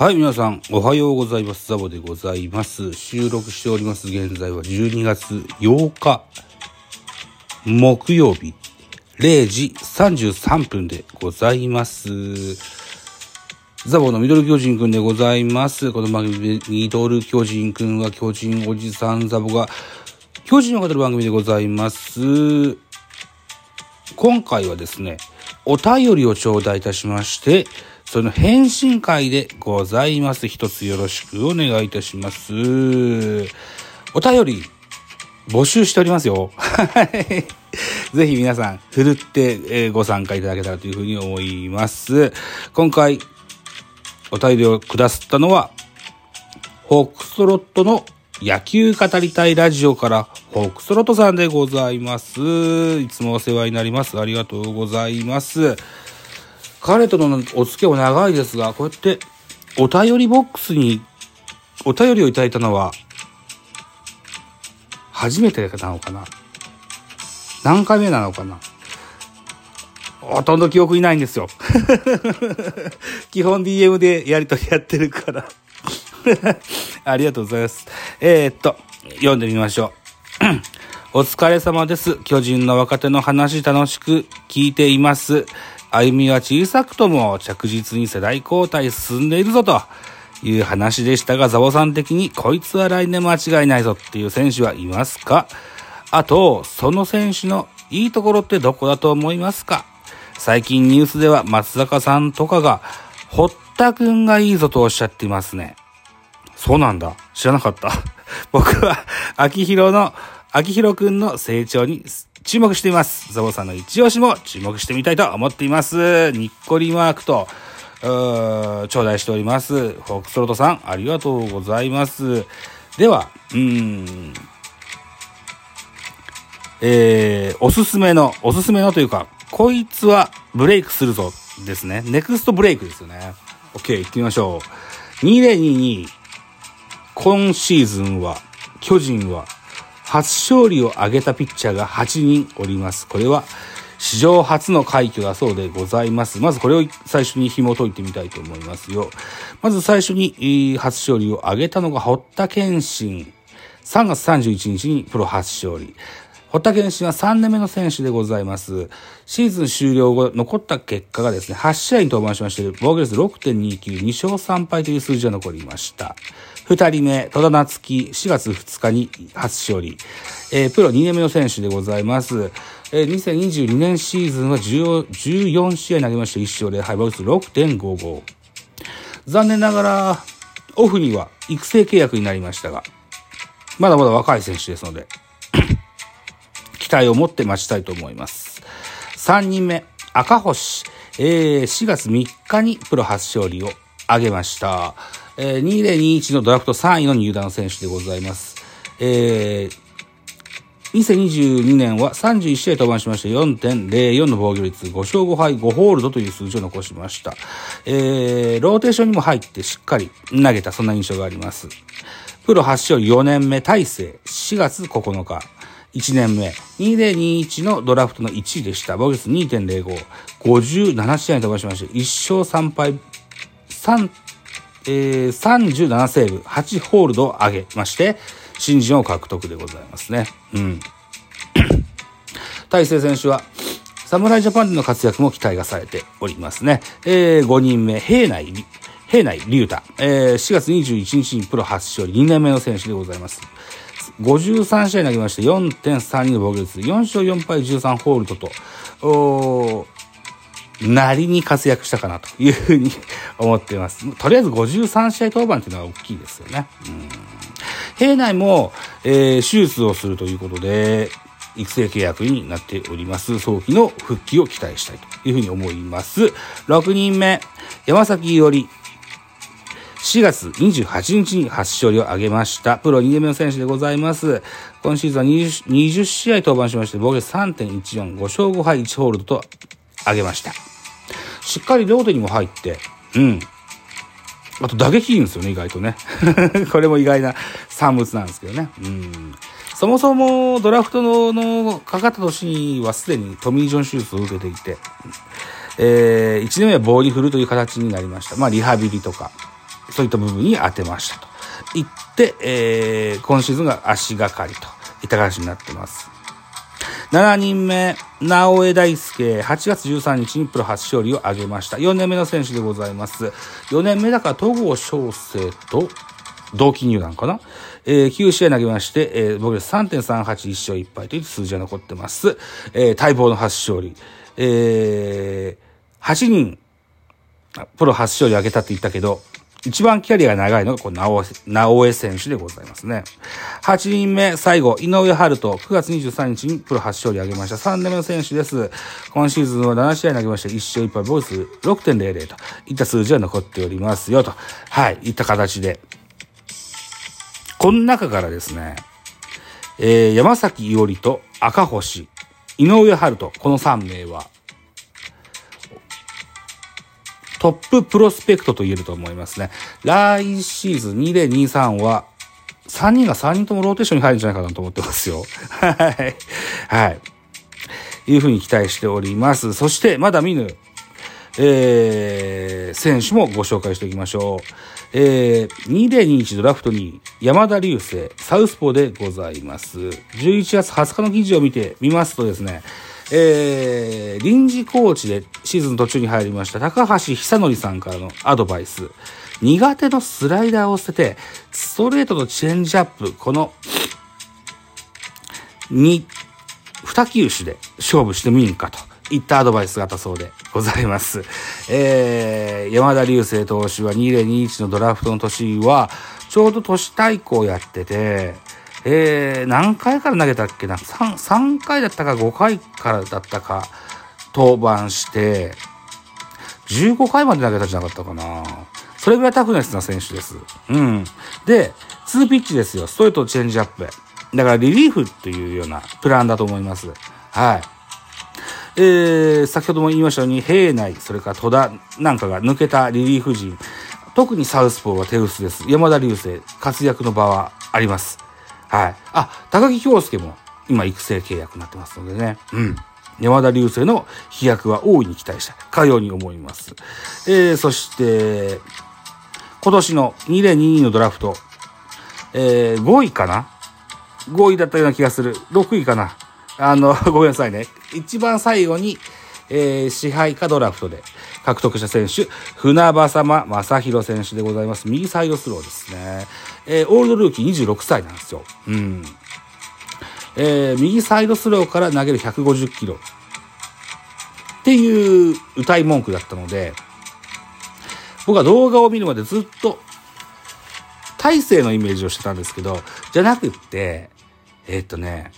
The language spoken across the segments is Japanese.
はい、皆さん、おはようございます。ザボでございます。収録しております。現在は12月8日、木曜日、0時33分でございます。ザボのミドル巨人くんでございます。この番組でミドル巨人くんは巨人おじさんザボが巨人を語る番組でございます。今回はですね、お便りを頂戴いたしまして、その返信会でございます。一つよろしくお願いいたします。お便り、募集しておりますよ。ぜひ皆さん、ふるって、ご参加いただけたらというふうに思います。今回、お便りをくださったのは、ホークストロットの野球語りたいラジオから、ホークストロットさんでございます。いつもお世話になります。ありがとうございます。彼とのお付き合いも長いですが、こうやってお便りボックスにお便りをいただいたのは、初めてなのかな？何回目なのかな？ほとんど記憶いないんですよ。基本 DM でやりとりやってるから。ありがとうございます。えー、っと、読んでみましょう。お疲れ様です。巨人の若手の話楽しく聞いています。歩みは小さくとも着実に世代交代進んでいるぞという話でしたが、ザボさん的にこいつは来年間違いないぞっていう選手はいますか？あと、その選手のいいところってどこだと思いますか？最近ニュースでは松坂さんとかが、堀田くんがいいぞとおっしゃっていますね。そうなんだ。知らなかった。僕は、秋広の、秋広くんの成長に注目しています。ザボさんの一押しも注目してみたいと思っています。にっこりマークと、うー頂戴しております。フォークストロートさん、ありがとうございます。では、うん、えー、おすすめの、おすすめのというか、こいつはブレイクするぞですね。ネクストブレイクですよね。OK、行ってみましょう。2022、今シーズンは、巨人は、初勝利を挙げたピッチャーが8人おります。これは、史上初の快挙だそうでございます。まずこれを最初に紐解いてみたいと思いますよ。まず最初に、初勝利を挙げたのが堀田健信。3月31日にプロ初勝利。堀田健信は3年目の選手でございます。シーズン終了後、残った結果がですね、8試合に登板しまして、防御率6.29、2勝3敗という数字が残りました。2人目、戸田夏樹、4月2日に初勝利。えープロ2年目の選手でございます。えー2022年シーズンは14試合投げまして、1勝0敗、防御率6.55。残念ながら、オフには育成契約になりましたが、まだまだ若い選手ですので、期待を持って待ちたいと思います。3人目、赤星。えー4月3日にプロ初勝利を挙げました。えー2021のドラフト3位の入団選手でございます。えー2022年は31試合登板しまして4.04の防御率、5勝5敗5ホールドという数字を残しました。えーローテーションにも入ってしっかり投げた、そんな印象があります。プロ初勝4年目、大勢、4月9日。1年目、2021のドラフトの1位でした。防御率2.05。57試合に飛ばしまして、1勝3敗、えー、37セーブ、8ホールドを上げまして、新人を獲得でございますね。うん。大勢選手は、侍ジャパンでの活躍も期待がされておりますね。えー、5人目、平内、平内龍太。えー、4月21日にプロ初勝利、2年目の選手でございます。53試合投げまして4.32の防御率、4勝4敗13ホールドと、なりに活躍したかなというふうに思っています。とりあえず53試合登板というのは大きいですよね。うん平内も、えー手術をするということで、育成契約になっております。早期の復帰を期待したいというふうに思います。6人目、山崎伊織。4月28日に初勝利を挙げました。プロ2年目の選手でございます。今シーズンは 20, 20試合登板しまして、防御3.14、5勝5敗1ホールドと挙げました。しっかりローテにも入って、うん。あと打撃いいんですよね、意外とね。これも意外な産物なんですけどね。うん。そもそもドラフトののかかった年にはすでにトミー・ジョン手術を受けていて、えー、1年目は棒に振るという形になりました。まあ、リハビリとか、そういった部分に当てましたと言って、えー、今シーズンが足がかりといった形になってます。7人目、直江大輔、8月13日にプロ初勝利を挙げました。4年目の選手でございます。4年目だから戸郷翔征と同期入団かなえー、9試合投げまして、えー、僕で3.38、1勝1敗という数字が残ってます。えー、待望の初勝利。えー、8人、プロ初勝利を挙げたって言ったけど、一番キャリアが長いのが、この直江選手でございますね。8人目、最後、井上春人、9月23日にプロ初勝利を挙げました。3年目の選手です。今シーズンは7試合投げました。1勝1敗、ボイス6.00といった数字が残っておりますよ、と。はい、いった形で。この中からですね、えー、山崎伊織と赤星、井上春人、この3名は、トッププロスペクトと言えると思いますね。来シーズン2023は、3人が3人ともローテーションに入るんじゃないかなと思ってますよ。はい。はい。いうふうに期待しております。そして、まだ見ぬ、えー、選手もご紹介しておきましょう。えー、2021ドラフトに山田流星、サウスポーでございます。11月20日の記事を見てみますとですね、えー、臨時コーチでシーズン途中に入りました高橋久則さんからのアドバイス。苦手のスライダーを捨てて、ストレートとチェンジアップ、この、2、2球種で勝負してみんかといったアドバイスがあったそうでございます。えー、山田流星投手は2021のドラフトの年は、ちょうど都市対抗やってて、えー、何回から投げたっけな？3, 3回だったか5回からだったか登板して、15回まで投げたんじゃなかったかな。それぐらいタフネスな選手です。うん。で、2ピッチですよ。ストレートチェンジアップ。だからリリーフっていうようなプランだと思います。はい。えー、先ほども言いましたように、平内、それから戸田なんかが抜けたリリーフ陣。特にサウスポーは手薄です。山田流星、活躍の場はあります。はい。あ、高木京介も今育成契約になってますのでね。うん。山田流星の飛躍は大いに期待したかように思います。えー、そして、今年の2022のドラフト、えー、5位かな ?5 位だったような気がする。6位かな？あの、ごめんなさいね。一番最後に、えー、支配下ドラフトで獲得した選手、船場様正宏選手でございます。右サイドスローですね。えー、オールドルーキー26歳なんですよ。うん。えー、右サイドスローから投げる150キロ。っていう歌い文句だったので、僕は動画を見るまでずっと、大勢のイメージをしてたんですけど、じゃなくって、えー、っとね、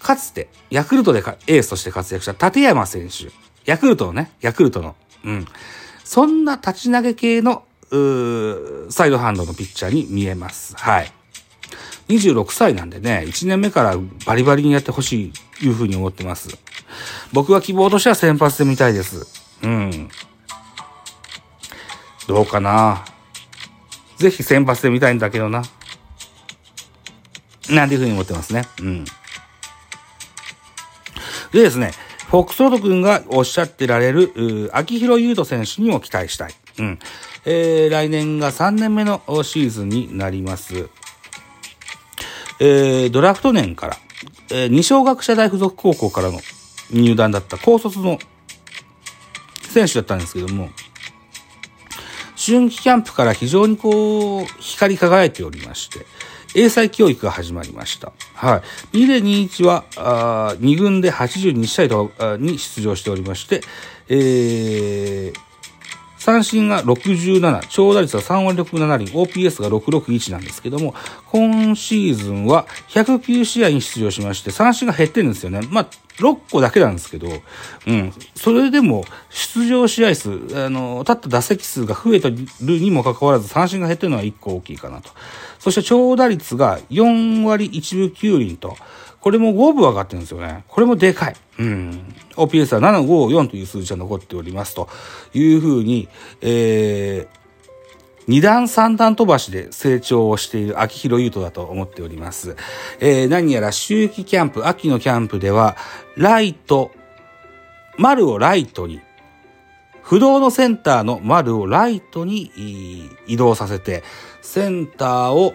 かつて、ヤクルトでエースとして活躍した立山選手。ヤクルトのね、ヤクルトの。うん。そんな立ち投げ系の、うサイドハンドのピッチャーに見えます。はい。26歳なんでね、1年目からバリバリにやってほしい、いうふうに思ってます。僕は希望としては先発で見たいです。うん。どうかなぜひ先発で見たいんだけどな。なんていうふうに思ってますね。うん。でですね、フォックスロード君がおっしゃってられる、秋広優斗選手にも期待したい。うん。えー、来年が3年目のシーズンになります。えー、ドラフト年から、えー、二小学者大附属高校からの入団だった高卒の選手だったんですけども、春季キャンプから非常にこう、光り輝いておりまして、英才教育が始まりました。はい。2021は、あ2軍で82試合とに出場しておりまして、えー、三振が67、長打率は3割6分7厘、OPS が661なんですけども、今シーズンは109試合に出場しまして、三振が減ってるんですよね。まあ、6個だけなんですけど、うん。それでも、出場試合数、あの、立った打席数が増えてるにもかかわらず、三振が減ってるのは1個大きいかなと。そして長打率が4割1分9厘と、これも5分上がってるんですよね。これもでかい。うん。OPS は754という数字が残っておりますというふうに、えー、二段三段飛ばしで成長をしている秋広優斗だと思っております。えー、何やら秋季キャンプ、秋のキャンプでは、ライト、丸をライトに、不動のセンターの丸をライトに移動させて、センターを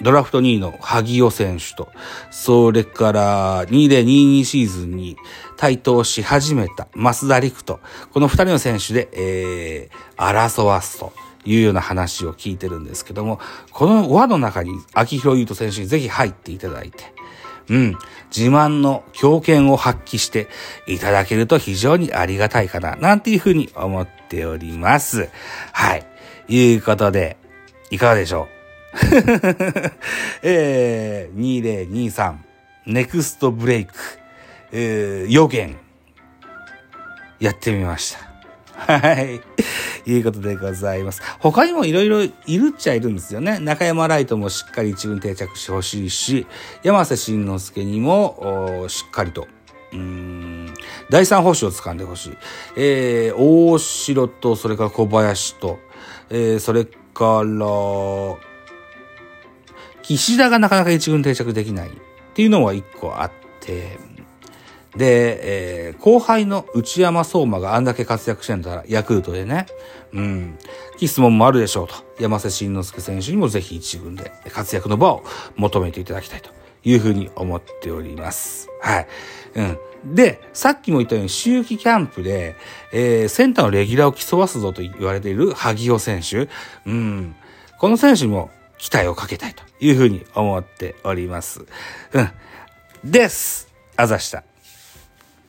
ドラフト2位の萩尾選手と、それから2022シーズンに台頭し始めた増田陸と、この2人の選手で、えー、争わすと。いうような話を聞いてるんですけども、この輪の中に秋広優斗選手にぜひ入っていただいて、うん、自慢の強権を発揮していただけると非常にありがたいかな、なんていうふうに思っております。はい。いうことで、いかがでしょう？えー、2023ネクストブレイク、えー、予言、やってみました。はい。いうことでございます。他にもいろいろいるっちゃいるんですよね。中山ライトもしっかり一軍定着してほしいし、山瀬慎之介にも、しっかりと、うん、第三星を掴んでほしい。えー、大城と、それから小林と、えー、それから、岸田がなかなか一軍定着できないっていうのは一個あって、で、えー、後輩の内山相馬があんだけ活躍してんだら、ヤクルトでね、うん、質問もあるでしょうと、山瀬慎之介選手にもぜひ一軍で活躍の場を求めていただきたいというふうに思っております。はい。うん。で、さっきも言ったように、秋季キャンプで、えー、センターのレギュラーを競わすぞと言われている萩尾選手。うん。この選手も期待をかけたいというふうに思っております。うん。です。あざした。